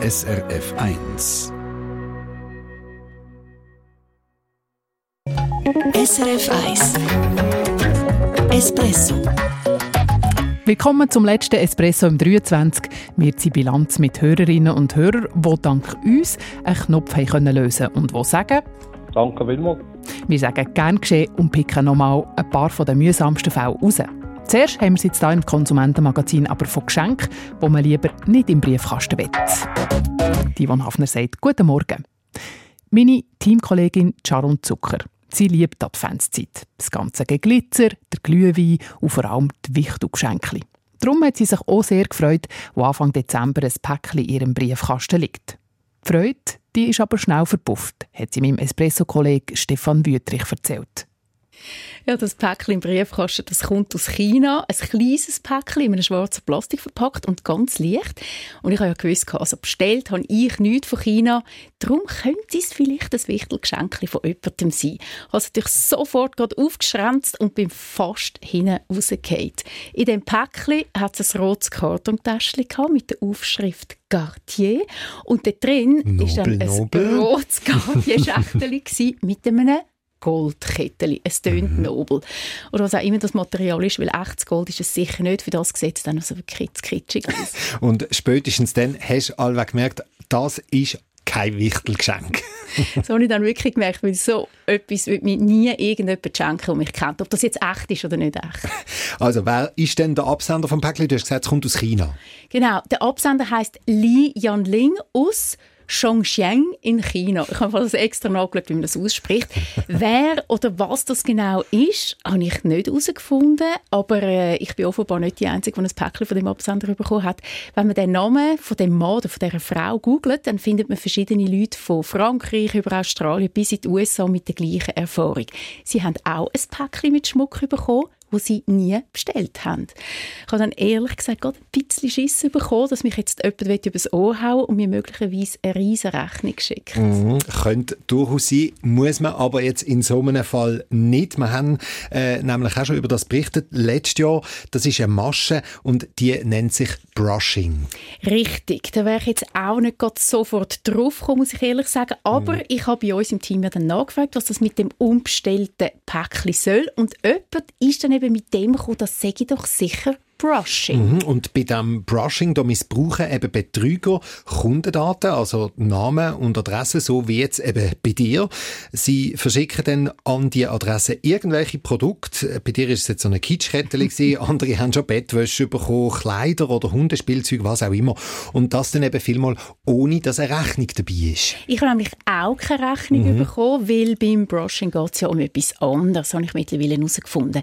SRF 1. SRF 1 Espresso Willkommen zum letzten Espresso im 23. Wir ziehen Bilanz mit Hörerinnen und Hörern, die dank uns einen Knopf haben können lösen und die sagen... Danke vielmals. Wir sagen gern geschehen und picken nochmal ein paar der mühsamsten Fälle raus. Zuerst haben wir sie jetzt hier im Konsumentenmagazin aber von Geschenken, die man lieber nicht im Briefkasten will. Yvonne Hafner sagt «Guten Morgen». Meine Teamkollegin Sharon Zucker. Sie liebt die Adventszeit. Das ganze Glitzer, der Glühwein und vor allem die Wichtelgeschenke. Darum hat sie sich auch sehr gefreut, wo Anfang Dezember ein Päckchen in ihrem Briefkasten liegt. Die Freude die ist aber schnell verpufft, hat sie meinem Espresso-Kollegen Stefan Wüttrich erzählt. Ja, das Päckchen im Briefkasten, das kommt aus China. Ein kleines Päckchen in einem schwarzen Plastik verpackt und ganz leicht. Und ich habe ja gewusst, also bestellt habe ich nichts von China. Darum könnte es vielleicht ein Wichtelgeschenk von jemandem sein. Ich habe natürlich sofort gerade aufgeschränzt und bin fast hinten rausgefallen. In dem Päckchen hat es ein rotes Kartontäschchen mit der Aufschrift Cartier. Und da drin war dann ein nobel. rotes Cartier-Schächtel mit einem Goldkettchen. Es tönt Mhm. nobel. Oder was auch immer das Material ist, weil echtes Gold ist es sicher nicht. Für das sieht es dann so wirklich kitschig aus. Und spätestens dann hast du allweg gemerkt, das ist kein Wichtelgeschenk. so habe ich dann wirklich gemerkt, weil so etwas wird mir nie irgendjemand schenken, der mich kennt. Ob das jetzt echt ist oder nicht echt. Also, wer ist denn der Absender vom Päckchen? Du hast gesagt, es kommt aus China. Genau, der Absender heißt Li Yanling aus Chongqing in China. Ich habe das extra nachgeschaut, wie man das ausspricht. Wer oder was das genau ist, habe ich nicht herausgefunden, aber äh, ich bin offenbar nicht die Einzige, die ein Päckchen von dem Absender bekommen hat. Wenn man den Namen von dem Mann oder von dieser Frau googelt, dann findet man verschiedene Leute von Frankreich über Australien bis in die USA mit der gleichen Erfahrung. Sie haben auch ein Päckchen mit Schmuck bekommen, wo sie nie bestellt haben. Ich habe dann ehrlich gesagt gerade ein bisschen Schiss bekommen, dass mich jetzt jemand übers Ohr hauen und mir möglicherweise eine riesige Rechnung schickt. Mhm. Könnte durchaus sein, muss man aber jetzt in so einem Fall nicht. Wir haben äh, nämlich auch schon über das berichtet. Letztes Jahr, das ist eine Masche und die nennt sich Brushing. Richtig, da wäre ich jetzt auch nicht gerade sofort drauf gekommen, muss ich ehrlich sagen. Aber Mhm. ich habe bei uns im Team ja dann nachgefragt, was das mit dem unbestellten Päckchen soll. Und jemand ist dann eben mit dem gekommen, das sage ich doch sicher Brushing. Mhm. Und bei diesem Brushing, da missbrauchen eben Betrüger Kundendaten, also Namen und Adressen, so wie jetzt eben bei dir. Sie verschicken dann an die Adresse irgendwelche Produkte. Bei dir ist es jetzt so eine Kitschkette andere haben schon Bettwäsche bekommen, Kleider oder Hundespielzeug, was auch immer. Und das dann eben vielmal ohne, dass eine Rechnung dabei ist. Ich habe nämlich auch keine Rechnung bekommen, weil beim Brushing geht es ja um etwas anderes, habe ich mittlerweile herausgefunden.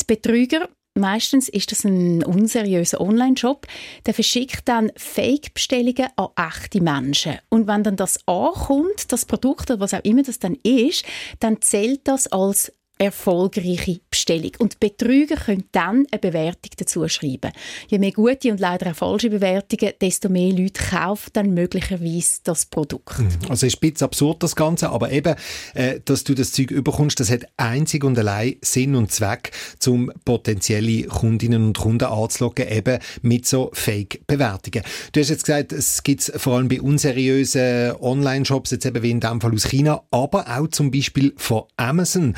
Die Betrüger Meistens ist das ein unseriöser Online-Shop. Der verschickt dann Fake-Bestellungen an echte Menschen. Und wenn dann das ankommt, das Produkt oder was auch immer das dann ist, dann zählt das als erfolgreiche Bestellung. Und Betrüger können dann eine Bewertung dazu schreiben. Je mehr gute und leider auch falsche Bewertungen, desto mehr Leute kaufen dann möglicherweise das Produkt. Also ist ein bisschen absurd das Ganze, aber eben, äh, dass du das Zeug überkommst, das hat einzig und allein Sinn und Zweck, um potenzielle Kundinnen und Kunden anzulocken, eben mit so Fake-Bewertungen. Du hast jetzt gesagt, es gibt vor allem bei unseriösen Online-Shops, jetzt eben wie in dem Fall aus China, aber auch zum Beispiel von Amazon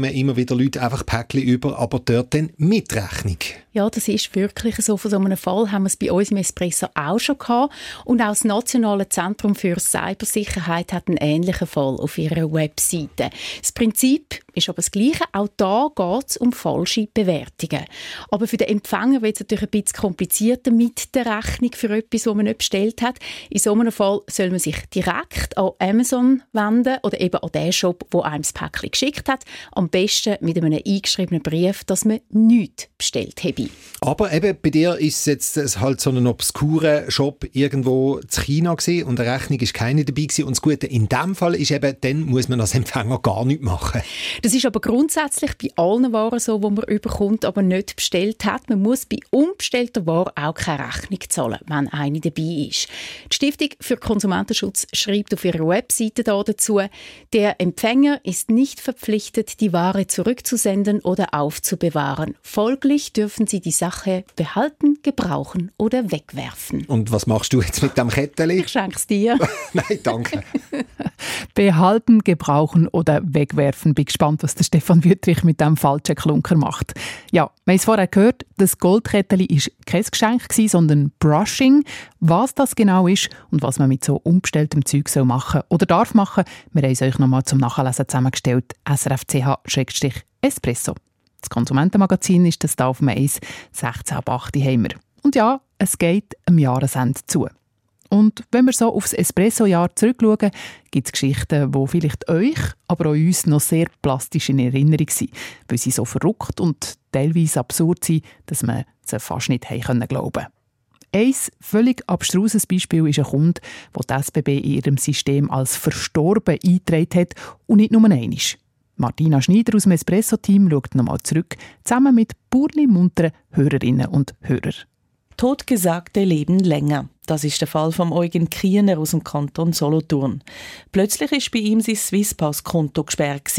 kommen immer wieder Leute einfach Päckchen über, aber dort dann mit Rechnung. Ja, das ist wirklich so. Von so einem Fall haben wir es bei uns im Espresso auch schon gehabt. Und auch das Nationale Zentrum für Cybersicherheit hat einen ähnlichen Fall auf ihrer Webseite. Das Prinzip ist aber das Gleiche. Auch da geht es um falsche Bewertungen. Aber für den Empfänger wird es natürlich ein bisschen komplizierter mit der Rechnung für etwas, das man nicht bestellt hat. In so einem Fall soll man sich direkt an Amazon wenden oder eben an den Shop, wo einem das Päckchen geschickt hat. Am besten mit einem eingeschriebenen Brief, dass man nichts bestellt habe. Aber eben bei dir ist es jetzt es halt so ein obskurer Shop irgendwo in China gewesen und eine Rechnung ist keine dabei gewesen. Und das Gute in dem Fall ist eben, dann muss man als Empfänger gar nichts machen. Das ist aber grundsätzlich bei allen Waren so, die man überkommt, aber nicht bestellt hat. Man muss bei unbestellter Ware auch keine Rechnung zahlen, wenn eine dabei ist. Die Stiftung für Konsumentenschutz schreibt auf ihrer Webseite dazu, der Empfänger ist nicht verpflichtet, die Ware zurückzusenden oder aufzubewahren. Folglich dürfen Sie die Sache behalten, gebrauchen oder wegwerfen. Und was machst du jetzt mit dem Kettchen? Ich schenke es dir. Nein, danke. Behalten, gebrauchen oder wegwerfen. Bin gespannt, was der Stefan Wüttrich mit dem falschen Klunker macht. Ja, wir haben es vorher gehört, das Goldkettchen war kein Geschenk, sondern Brushing. Was das genau ist und was man mit so umbestelltem Zeug so machen oder darf machen, wir haben es euch nochmal zum Nachlesen zusammengestellt. srfch-espresso. Das Konsumentenmagazin ist das da auf dem 1, 16 ab 8 haben. Und ja, es geht am Jahresende zu. Und wenn wir so aufs Espresso-Jahr zurückschauen, gibt es Geschichten, die vielleicht euch, aber auch uns noch sehr plastisch in Erinnerung sind, weil sie so verrückt und teilweise absurd sind, dass man sie fast nicht haben glauben ein völlig abstruses Beispiel ist ein Kunde, der die SBB in ihrem System als verstorben eingetragen hat und nicht nur einmal. Martina Schneider aus dem Espresso-Team schaut nochmal zurück, zusammen mit burli munteren Hörerinnen und Hörern. Totgesagte leben länger. Das ist der Fall von Eugen Kiener aus dem Kanton Solothurn. Plötzlich ist bei ihm sein Swisspass-Konto gesperrt.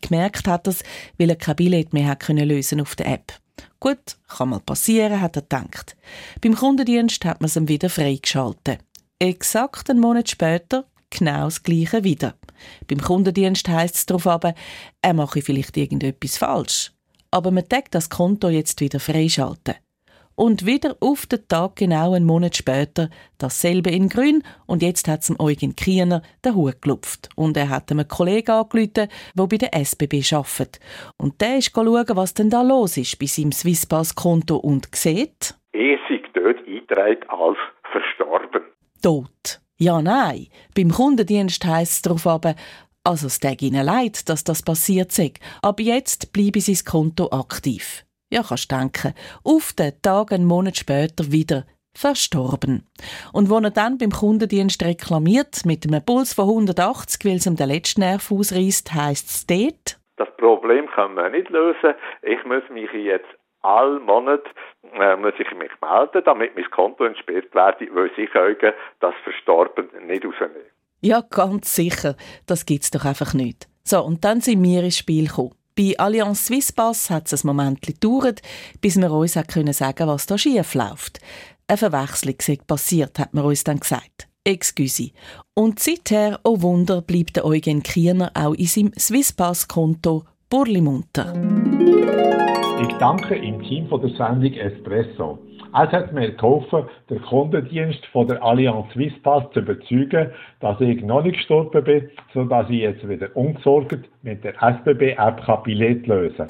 Gemerkt hat er es, weil er kein Billett mehr hat können lösen auf der App. Gut, kann mal passieren, hat er gedacht. Beim Kundendienst hat man es ihm wieder freigeschaltet. Exakt einen Monat später genau das Gleiche wieder. Beim Kundendienst heisst es darauf aber, er mache vielleicht irgendetwas falsch. Aber man tagt das Konto jetzt wieder freischalten und wieder auf den Tag genau einen Monat später dasselbe in Grün und jetzt hat es Eugen Kiener den Hut gelupft und er hat einem Kollegen angerufen, der bei der SBB arbeitet. Und der ist schauen, was denn da los ist bei seinem Swisspass-Konto und sieht... Er sei dort eingetragen als verstorben. Tot. Ja, nein. Beim Kundendienst heisst es darauf aber, also es tut ihnen leid, dass das passiert sei. Aber jetzt bleibe sein Konto aktiv. Ja, kannst denken, auf den Tag einen Monat später wieder verstorben. Und wo er dann beim Kundendienst reklamiert, mit einem Puls von 180, weil es ihm den letzten Nerv ausreißt, heisst es dort, das Problem können wir nicht lösen. Ich muss mich jetzt all Monat äh, muss ich mich melden, damit mein Konto entsperrt werde, weil sie können das Verstorben nicht rausnehmen. Ja, ganz sicher. Das gibt's doch einfach nicht. So, und dann sind wir ins Spiel gekommen. Bei Allianz Swisspass hat es ein Moment gedauert, bis wir uns können sagen was da schief läuft. Eine Verwechslung sei passiert, hat man uns dann gesagt. Excuse. Und seither, oh Wunder, bleibt der Eugen Kiener auch in seinem Swisspass-Konto burlimunter. Danke im Team von der Sendung Espresso. Es hat mir geholfen, den Kundendienst von der Allianz Swisspass zu überzeugen, dass ich noch nicht gestorben bin, sodass ich jetzt wieder ungesorgt mit der SBB-App Billett lösen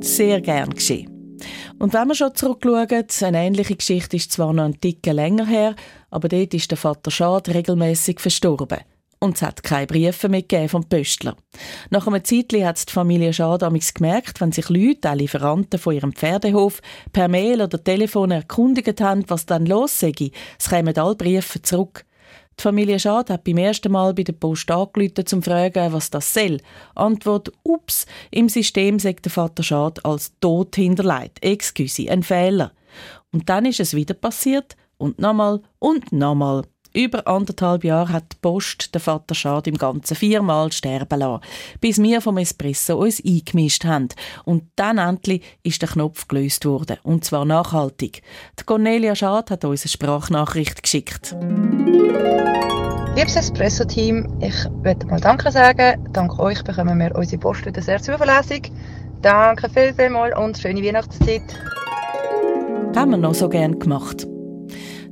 Sehr gern geschehen. Und wenn wir schon zurückschauen, eine ähnliche Geschichte ist zwar noch ein Ticken länger her, aber dort ist der Vater Schad regelmäßig verstorben. Und es hat keine Briefe mehr vom Pöstler. Nach einem Zeitli hat die Familie Schadamix gemerkt, wenn sich Leute, auch Lieferanten von ihrem Pferdehof, per Mail oder Telefon erkundigt haben, was dann los sei, es kämen alle Briefe zurück. Die Familie Schad hat beim ersten Mal bei der Post angerufen, um zu fragen, was das soll. Antwort, ups, im System sagt der Vater Schad als tot hinterlegt. Excuse, ein Fehler. Und dann ist es wieder passiert und nochmal und nochmal. Über anderthalb Jahre hat die Post den Vater Schad im Ganzen viermal sterben lassen, bis wir vom Espresso uns eingemischt haben. Und dann endlich ist der Knopf gelöst worden. Und zwar nachhaltig. Die Cornelia Schad hat uns eine Sprachnachricht geschickt. Liebes Espresso-Team, ich möchte mal Danke sagen. Dank euch bekommen wir unsere Post wieder sehr zuverlässig. Danke viel, viel mal und schöne Weihnachtszeit. Haben wir noch so gern gemacht.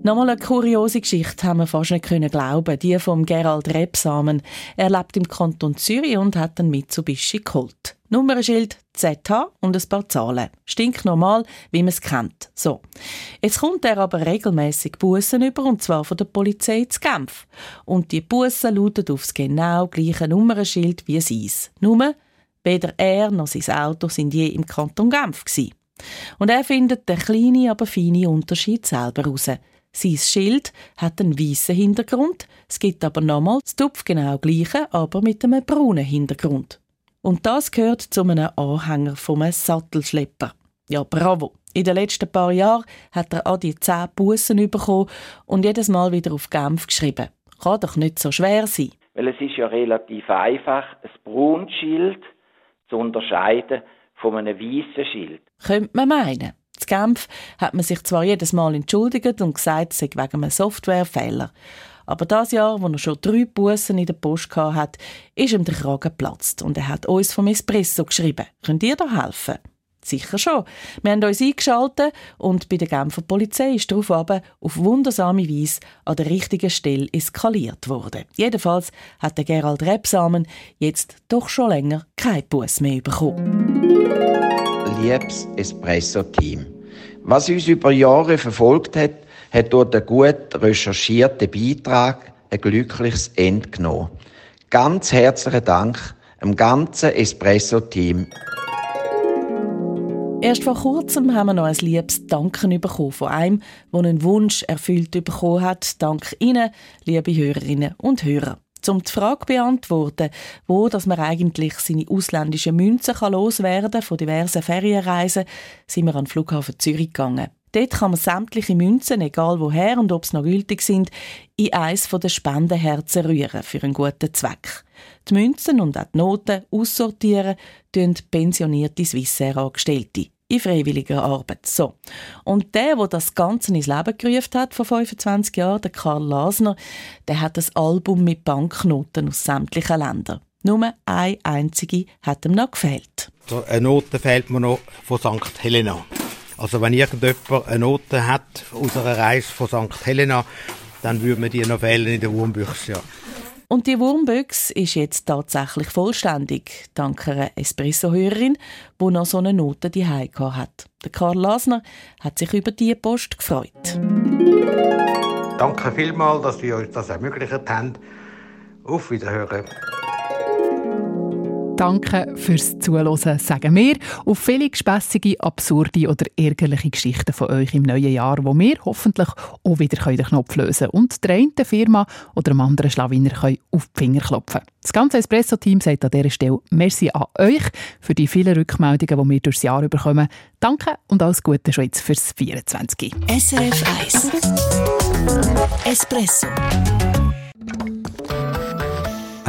Nochmal eine kuriose Geschichte haben wir fast nicht können glauben. Die vom Gerald Rebsamen. Er lebt im Kanton Zürich und hat einen Mitsubishi geholt. Nummernschild ZH und ein paar Zahlen. Stinknormal, wie man es kennt. So. Jetzt kommt er aber regelmäßig Bussen über und zwar von der Polizei zu Genf. Und die Bussen lauten aufs genau gleiche Nummernschild wie seins. Nur, weder er noch sein Auto sind je im Kanton Genf gewesen. Und er findet den kleinen, aber feinen Unterschied selber heraus. Sein Schild hat einen weißen Hintergrund, es gibt aber nochmal das Tupf genau gleiche, aber mit einem braunen Hintergrund. Und das gehört zu einem Anhänger vom Sattelschlepper. Ja, bravo. In den letzten paar Jahren hat er an die zehn Bussen bekommen und jedes Mal wieder auf Genf geschrieben. Kann doch nicht so schwer sein. Weil es ist ja relativ einfach, ein braunes Schild zu unterscheiden von einem weißen Schild. Könnte man meinen. In Genf hat man sich zwar jedes Mal entschuldigt und gesagt, es sei wegen einem Softwarefehler. Aber das Jahr, wo er schon drei Bussen in der Post hatte, ist ihm der Kragen geplatzt und er hat uns vom Espresso geschrieben. Könnt ihr da helfen? Sicher schon. Wir haben uns eingeschaltet und bei der Genfer Polizei ist daraufhin auf wundersame Weise an der richtigen Stelle eskaliert worden. Jedenfalls hat der Gerald Rebsamen jetzt doch schon länger kein Bus mehr bekommen. Liebes Espresso-Team, was uns über Jahre verfolgt hat, hat durch den gut recherchierten Beitrag ein glückliches Ende genommen. Ganz herzlichen Dank dem ganzen Espresso-Team. Erst vor kurzem haben wir noch ein liebes Danken bekommen von einem, der einen Wunsch erfüllt bekommen hat. Dank Ihnen, liebe Hörerinnen und Hörer. Um die Frage zu beantworten, wo dass man eigentlich seine ausländischen Münzen loswerden kann von diversen Ferienreisen, sind wir an den Flughafen Zürich gegangen. Dort kann man sämtliche Münzen, egal woher und ob sie noch gültig sind, in eins der Spendenherzen rühren für einen guten Zweck. Die Münzen und auch die Noten aussortieren tun pensionierte Swissair-Angestellte in freiwilliger Arbeit. So. Und der, der das Ganze ins Leben gerufen hat vor 25 Jahren, der Karl Lasner, der hat das Album mit Banknoten aus sämtlichen Ländern. Nur eine einzige hat ihm noch gefehlt. So eine Note fehlt mir noch von St. Helena. Also wenn irgendjemand eine Note hat aus einer Reise von St. Helena, dann würde man die noch fehlen in der Wurmbüchse. Ja. Und die Wurmbüchse ist jetzt tatsächlich vollständig, dank einer Espresso-Hörerin, die noch so eine Note die hat. Der Karl Lasner hat sich über diese Post gefreut. Danke vielmals, dass Sie uns das ermöglicht haben. Auf Wiederhören. Danke fürs Zuhören, sagen wir. Auf viele gespässige, absurde oder ärgerliche Geschichten von euch im neuen Jahr, wo wir hoffentlich auch wieder den Knopf lösen können und der einen Firma oder einem anderen Schlawiner auf die Finger klopfen Das ganze Espresso-Team sagt an dieser Stelle Merci an euch für die vielen Rückmeldungen, die wir durchs Jahr bekommen. Danke und alles Gute schon jetzt fürs 24. SRF 1 Espresso